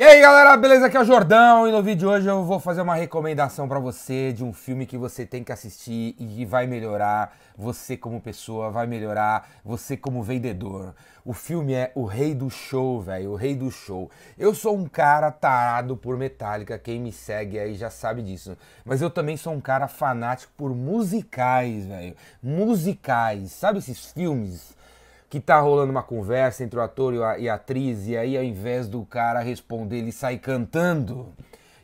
E aí galera, beleza? Aqui é o Jordão e no vídeo de hoje eu vou fazer uma recomendação para você de um filme que você tem que assistir e vai melhorar você como pessoa, vai melhorar você como vendedor. O filme é O Rei do Show, velho, O Rei do Show. Eu sou um cara tarado por Metallica, quem me segue aí já sabe disso. Mas eu também sou um cara fanático por musicais, velho. Musicais, sabe esses filmes? Que tá rolando uma conversa entre o ator e a, atriz, e aí ao invés do cara responder, ele sai cantando.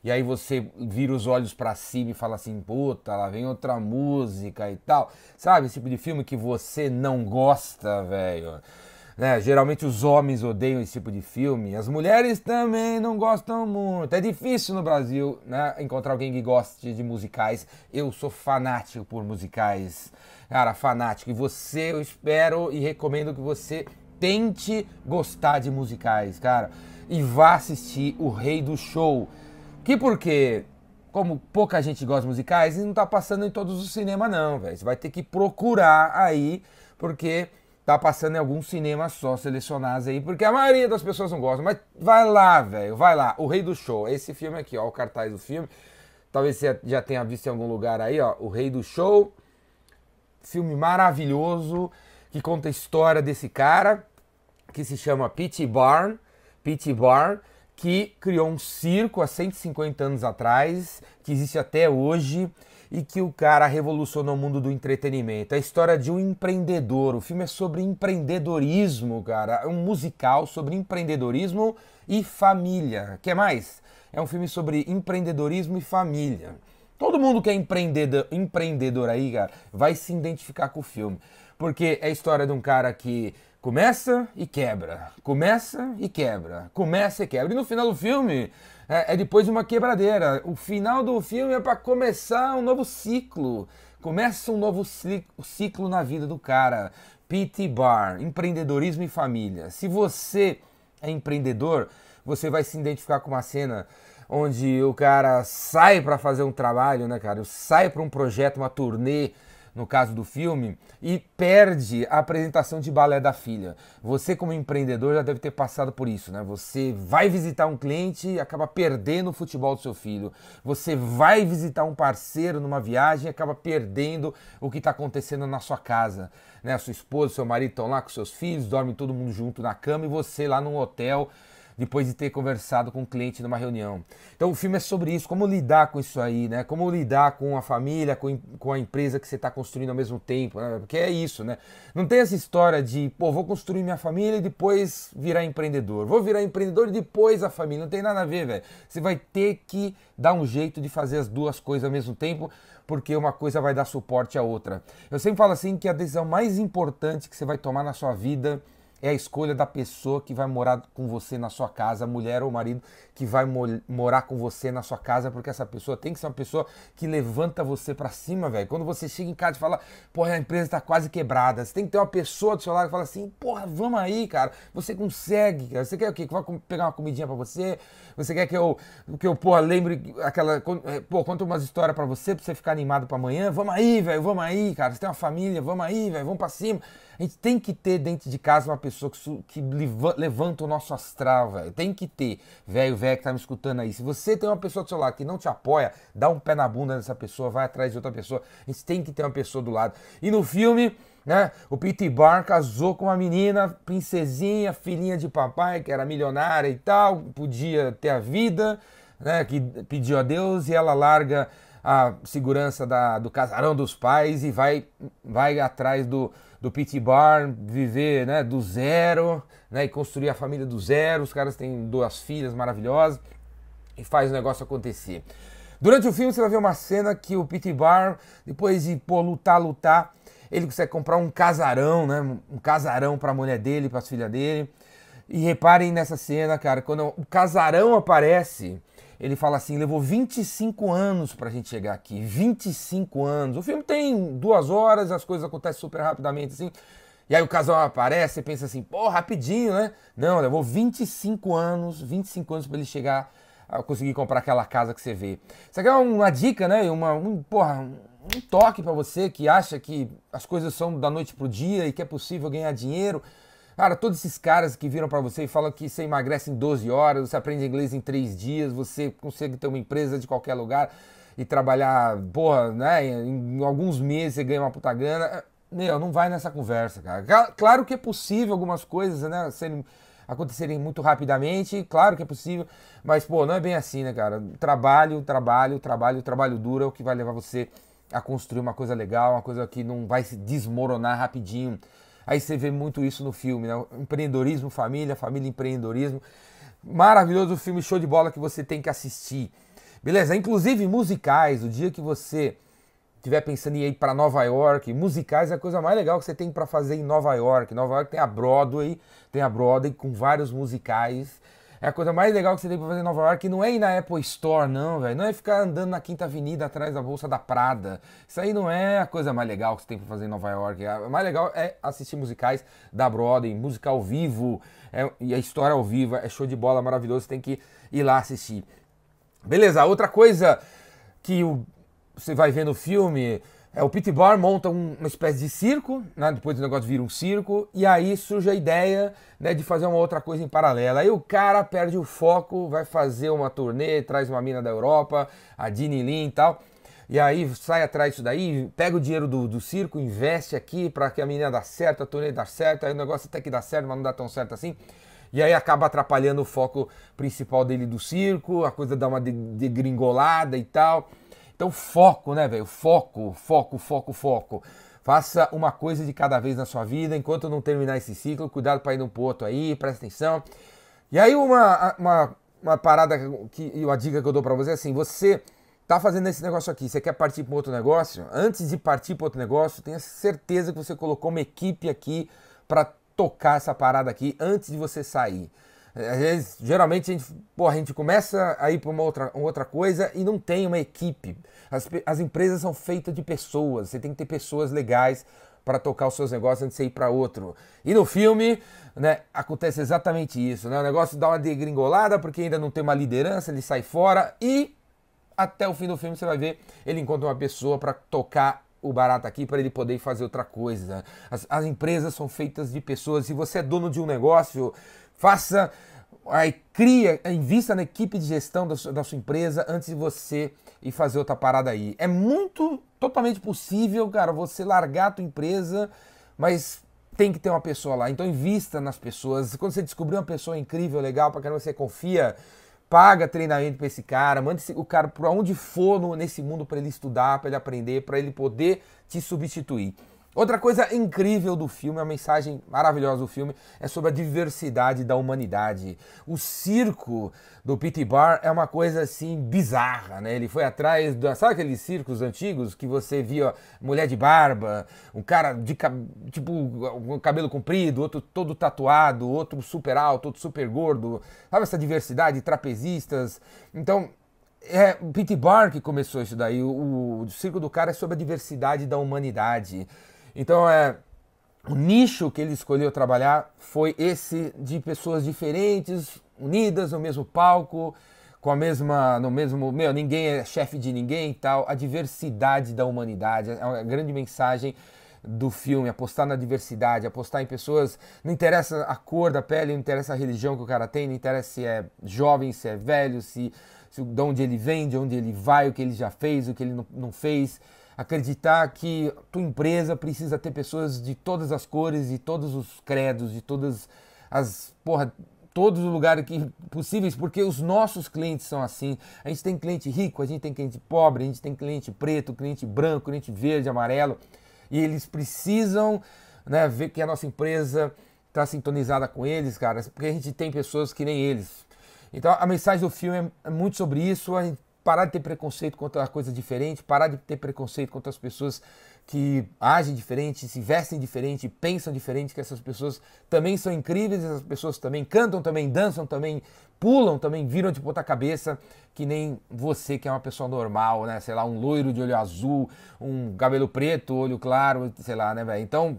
E aí você vira os olhos para cima e fala assim, puta, lá vem outra música e tal. Sabe, esse tipo de filme que você não gosta, velho. Né? Geralmente os homens odeiam esse tipo de filme, as mulheres também não gostam muito. É difícil no Brasil né, encontrar alguém que goste de musicais. Eu sou fanático por musicais cara, fanático. E você, eu espero e recomendo que você tente gostar de musicais, cara. E vá assistir O Rei do Show. Que porque, como pouca gente gosta de musicais, não tá passando em todos os cinemas, não, velho. Você vai ter que procurar aí, porque tá passando em alguns cinemas só selecionados aí, porque a maioria das pessoas não gostam. Mas vai lá, velho, vai lá. O Rei do Show. Esse filme aqui, ó, o cartaz do filme. Talvez você já tenha visto em algum lugar aí, ó. O Rei do Show filme maravilhoso que conta a história desse cara que se chama Pete Barn, Pete Barn, que criou um circo há 150 anos atrás, que existe até hoje e que o cara revolucionou o mundo do entretenimento. É a história de um empreendedor. O filme é sobre empreendedorismo, cara. É um musical sobre empreendedorismo e família. Quer mais? É um filme sobre empreendedorismo e família. Todo mundo que é empreendedor, empreendedor aí, cara, vai se identificar com o filme. Porque é a história de um cara que começa e quebra, começa e quebra, começa e quebra. E no final do filme é, é depois de uma quebradeira. O final do filme é para começar um novo ciclo. Começa um novo ciclo na vida do cara. Pete Bar, empreendedorismo e família. Se você é empreendedor, você vai se identificar com uma cena onde o cara sai para fazer um trabalho, né, cara? Sai para um projeto, uma turnê, no caso do filme, e perde a apresentação de balé da filha. Você, como empreendedor, já deve ter passado por isso, né? Você vai visitar um cliente e acaba perdendo o futebol do seu filho. Você vai visitar um parceiro numa viagem e acaba perdendo o que está acontecendo na sua casa. Né? A sua esposa, seu marido estão lá com seus filhos, dorme todo mundo junto na cama e você lá num hotel depois de ter conversado com o um cliente numa reunião. Então o filme é sobre isso, como lidar com isso aí, né? Como lidar com a família, com, com a empresa que você está construindo ao mesmo tempo, né? Porque é isso, né? Não tem essa história de, pô, vou construir minha família e depois virar empreendedor. Vou virar empreendedor e depois a família. Não tem nada a ver, velho. Você vai ter que dar um jeito de fazer as duas coisas ao mesmo tempo, porque uma coisa vai dar suporte à outra. Eu sempre falo assim que a decisão mais importante que você vai tomar na sua vida é a escolha da pessoa que vai morar com você na sua casa, mulher ou marido que vai mo morar com você na sua casa, porque essa pessoa tem que ser uma pessoa que levanta você para cima, velho. Quando você chega em casa e fala, porra, a empresa tá quase quebrada, você tem que ter uma pessoa do seu lado que fala assim, porra, vamos aí, cara, você consegue, cara. Você quer o quê? Que eu vou pegar uma comidinha para você? Você quer que eu, que eu, porra, lembre aquela, é, pô, conta umas histórias para você, pra você ficar animado para amanhã? Vamos aí, velho, vamos aí, cara. Você tem uma família, vamos aí, velho, vamos para cima. A gente tem que ter dentro de casa uma pessoa que, que levanta o nosso astral, velho. Tem que ter, velho, velho que tá me escutando aí. Se você tem uma pessoa do seu lado que não te apoia, dá um pé na bunda dessa pessoa, vai atrás de outra pessoa. A gente tem que ter uma pessoa do lado. E no filme, né, o Pete Bar casou com uma menina, princesinha, filhinha de papai, que era milionária e tal, podia ter a vida, né, que pediu a Deus e ela larga a segurança da, do casarão dos pais e vai, vai atrás do, do Pit Bar, viver né, do zero né, e construir a família do zero. Os caras têm duas filhas maravilhosas e faz o negócio acontecer. Durante o filme você vai ver uma cena que o Pit Bar, depois de pô, lutar, lutar, ele consegue comprar um casarão, né, um casarão para a mulher dele, para as filhas dele. E reparem nessa cena, cara, quando o casarão aparece, ele fala assim: levou 25 anos pra gente chegar aqui. 25 anos. O filme tem duas horas, as coisas acontecem super rapidamente assim. E aí o casal aparece e pensa assim: pô, rapidinho, né? Não, levou 25 anos, 25 anos para ele chegar a conseguir comprar aquela casa que você vê. Isso aqui é uma dica, né? Uma, um, porra, um toque para você que acha que as coisas são da noite pro dia e que é possível ganhar dinheiro. Cara, todos esses caras que viram para você e falam que você emagrece em 12 horas, você aprende inglês em 3 dias, você consegue ter uma empresa de qualquer lugar e trabalhar, porra, né? Em, alguns meses você ganha uma puta grana. Meu, não vai nessa conversa, cara. Claro que é possível algumas coisas, né? Serem, acontecerem muito rapidamente, claro que é possível, mas, pô, não é bem assim, né, cara? Trabalho, trabalho, trabalho, trabalho duro é o que vai levar você a construir uma coisa legal, uma coisa que não vai se desmoronar rapidinho. Aí você vê muito isso no filme, né? Empreendedorismo, família, família, empreendedorismo. Maravilhoso filme, show de bola que você tem que assistir. Beleza? Inclusive musicais, o dia que você estiver pensando em ir para Nova York, musicais é a coisa mais legal que você tem para fazer em Nova York. Nova York tem a Broadway, tem a Broadway com vários musicais é a coisa mais legal que você tem pra fazer em Nova York. Não é ir na Apple Store, não, velho. Não é ficar andando na Quinta Avenida atrás da Bolsa da Prada. Isso aí não é a coisa mais legal que você tem pra fazer em Nova York. O mais legal é assistir musicais da Broadway, música ao vivo. É, e a história ao vivo. É show de bola maravilhoso. Você tem que ir lá assistir. Beleza, outra coisa que o, você vai ver no filme é, o Pit Bar monta um, uma espécie de circo, né? depois o negócio vira um circo, e aí surge a ideia né, de fazer uma outra coisa em paralelo. Aí o cara perde o foco, vai fazer uma turnê, traz uma mina da Europa, a Dini Lin e tal, e aí sai atrás disso daí, pega o dinheiro do, do circo, investe aqui para que a menina dá certo, a turnê dá certo, aí o negócio até que dá certo, mas não dá tão certo assim. E aí acaba atrapalhando o foco principal dele do circo, a coisa dá uma degringolada e tal. Então, foco, né, velho? Foco, foco, foco, foco. Faça uma coisa de cada vez na sua vida, enquanto não terminar esse ciclo. Cuidado para ir no ponto aí, presta atenção. E aí, uma, uma, uma parada que, uma dica que eu dou para você é assim: você tá fazendo esse negócio aqui, você quer partir para outro negócio? Antes de partir para outro negócio, tenha certeza que você colocou uma equipe aqui para tocar essa parada aqui antes de você sair. Às vezes, geralmente, a gente, a gente começa a ir para uma outra, uma outra coisa e não tem uma equipe. As, as empresas são feitas de pessoas, você tem que ter pessoas legais para tocar os seus negócios antes de você ir para outro. E no filme, né, acontece exatamente isso, né? O negócio dá uma degringolada porque ainda não tem uma liderança, ele sai fora e até o fim do filme você vai ver, ele encontra uma pessoa para tocar o barato aqui para ele poder fazer outra coisa. As, as empresas são feitas de pessoas. Se você é dono de um negócio, Faça, aí, cria, invista na equipe de gestão da sua, da sua empresa antes de você ir fazer outra parada aí. É muito, totalmente possível, cara, você largar a tua empresa, mas tem que ter uma pessoa lá. Então invista nas pessoas. Quando você descobrir uma pessoa incrível, legal, para quem você confia, paga treinamento para esse cara, manda o cara para onde for no, nesse mundo para ele estudar, para ele aprender, para ele poder te substituir. Outra coisa incrível do filme, a mensagem maravilhosa do filme, é sobre a diversidade da humanidade. O circo do Pity Bar é uma coisa assim bizarra, né? Ele foi atrás, da, sabe aqueles circos antigos que você via mulher de barba, um cara de tipo um cabelo comprido, outro todo tatuado, outro super alto, outro super gordo. Sabe essa diversidade, trapezistas. Então, é o Pity Bar que começou isso daí. O, o circo do cara é sobre a diversidade da humanidade. Então, é, o nicho que ele escolheu trabalhar foi esse de pessoas diferentes, unidas no mesmo palco, com a mesma, no mesmo, meu, ninguém é chefe de ninguém e tal, a diversidade da humanidade, é uma grande mensagem do filme, apostar na diversidade, apostar em pessoas, não interessa a cor da pele, não interessa a religião que o cara tem, não interessa se é jovem, se é velho, se, se de onde ele vem, de onde ele vai, o que ele já fez, o que ele não, não fez, acreditar que tua empresa precisa ter pessoas de todas as cores, de todos os credos, de todas as, porra, todos os lugares que, possíveis, porque os nossos clientes são assim. A gente tem cliente rico, a gente tem cliente pobre, a gente tem cliente preto, cliente branco, cliente verde, amarelo, e eles precisam né, ver que a nossa empresa está sintonizada com eles, cara, porque a gente tem pessoas que nem eles. Então a mensagem do filme é muito sobre isso, a gente parar de ter preconceito contra a coisa diferente, parar de ter preconceito contra as pessoas que agem diferente, se vestem diferente, pensam diferente, que essas pessoas também são incríveis, essas pessoas também cantam, também dançam, também pulam, também viram de ponta cabeça, que nem você que é uma pessoa normal, né? Sei lá, um loiro de olho azul, um cabelo preto, olho claro, sei lá, né, velho? Então,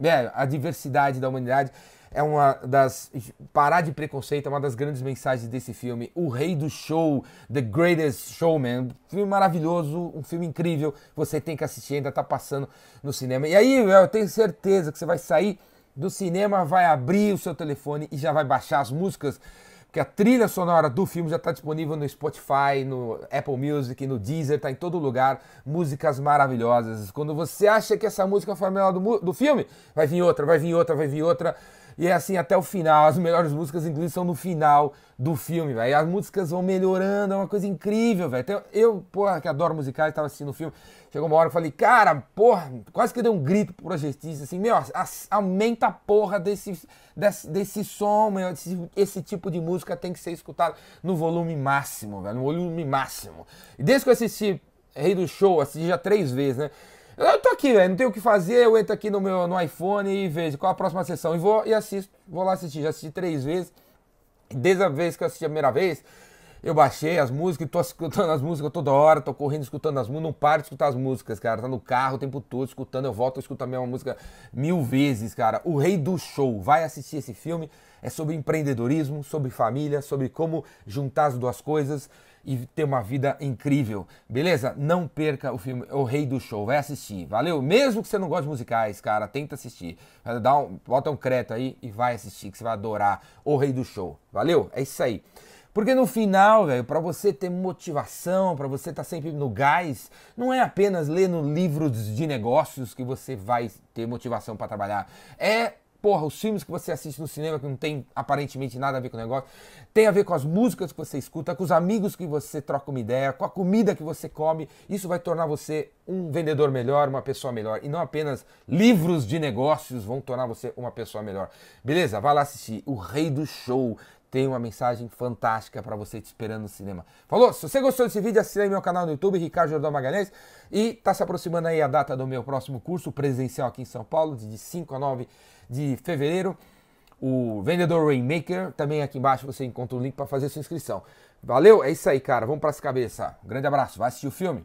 é, a diversidade da humanidade é uma das. Parar de preconceito é uma das grandes mensagens desse filme. O Rei do Show, The Greatest Showman. Filme maravilhoso, um filme incrível. Você tem que assistir, ainda tá passando no cinema. E aí, eu tenho certeza que você vai sair do cinema vai abrir o seu telefone e já vai baixar as músicas, porque a trilha sonora do filme já está disponível no Spotify, no Apple Music, no Deezer, tá em todo lugar. Músicas maravilhosas. Quando você acha que essa música foi a melhor do, do filme, vai vir outra, vai vir outra, vai vir outra. E é assim até o final. As melhores músicas, inclusive, são no final do filme, velho. As músicas vão melhorando, é uma coisa incrível, velho. Eu, porra, que adoro musicais, estava assistindo o filme. Chegou uma hora eu falei, cara, porra, quase que dei um grito pro projetista, assim, meu, aumenta a porra desse, desse, desse som, meu, esse, esse tipo de música tem que ser escutado no volume máximo, velho, no volume máximo. E desde que eu assisti Rei do Show, assisti já três vezes, né? Eu tô aqui, velho, não tenho o que fazer, eu entro aqui no meu no iPhone e vejo qual a próxima sessão e vou e assisto, vou lá assistir, já assisti três vezes. Desde a vez que eu assisti a primeira vez, eu baixei as músicas e tô escutando as músicas toda hora, tô correndo escutando as músicas, não paro de escutar as músicas, cara. Tá no carro o tempo todo escutando, eu volto a escutar a mesma música mil vezes, cara. O Rei do Show, vai assistir esse filme, é sobre empreendedorismo, sobre família, sobre como juntar as duas coisas e ter uma vida incrível. Beleza? Não perca o filme O Rei do Show. Vai assistir. Valeu? Mesmo que você não goste de musicais, cara, tenta assistir. Dá um, bota um crédito aí e vai assistir, que você vai adorar O Rei do Show. Valeu? É isso aí. Porque no final, velho, para você ter motivação, para você estar tá sempre no gás, não é apenas lendo livros de negócios que você vai ter motivação para trabalhar. É Porra, os filmes que você assiste no cinema que não tem aparentemente nada a ver com o negócio, tem a ver com as músicas que você escuta, com os amigos que você troca uma ideia, com a comida que você come. Isso vai tornar você um vendedor melhor, uma pessoa melhor. E não apenas livros de negócios vão tornar você uma pessoa melhor. Beleza? Vai lá assistir O Rei do Show. Tem uma mensagem fantástica para você te esperando no cinema. Falou? Se você gostou desse vídeo, assine meu canal no YouTube, Ricardo Jordão Magalhães. E tá se aproximando aí a data do meu próximo curso presencial aqui em São Paulo, de 5 a 9 de fevereiro. O Vendedor Rainmaker, também aqui embaixo você encontra o link para fazer sua inscrição. Valeu? É isso aí, cara. Vamos para as cabeças. Um grande abraço. Vai assistir o filme.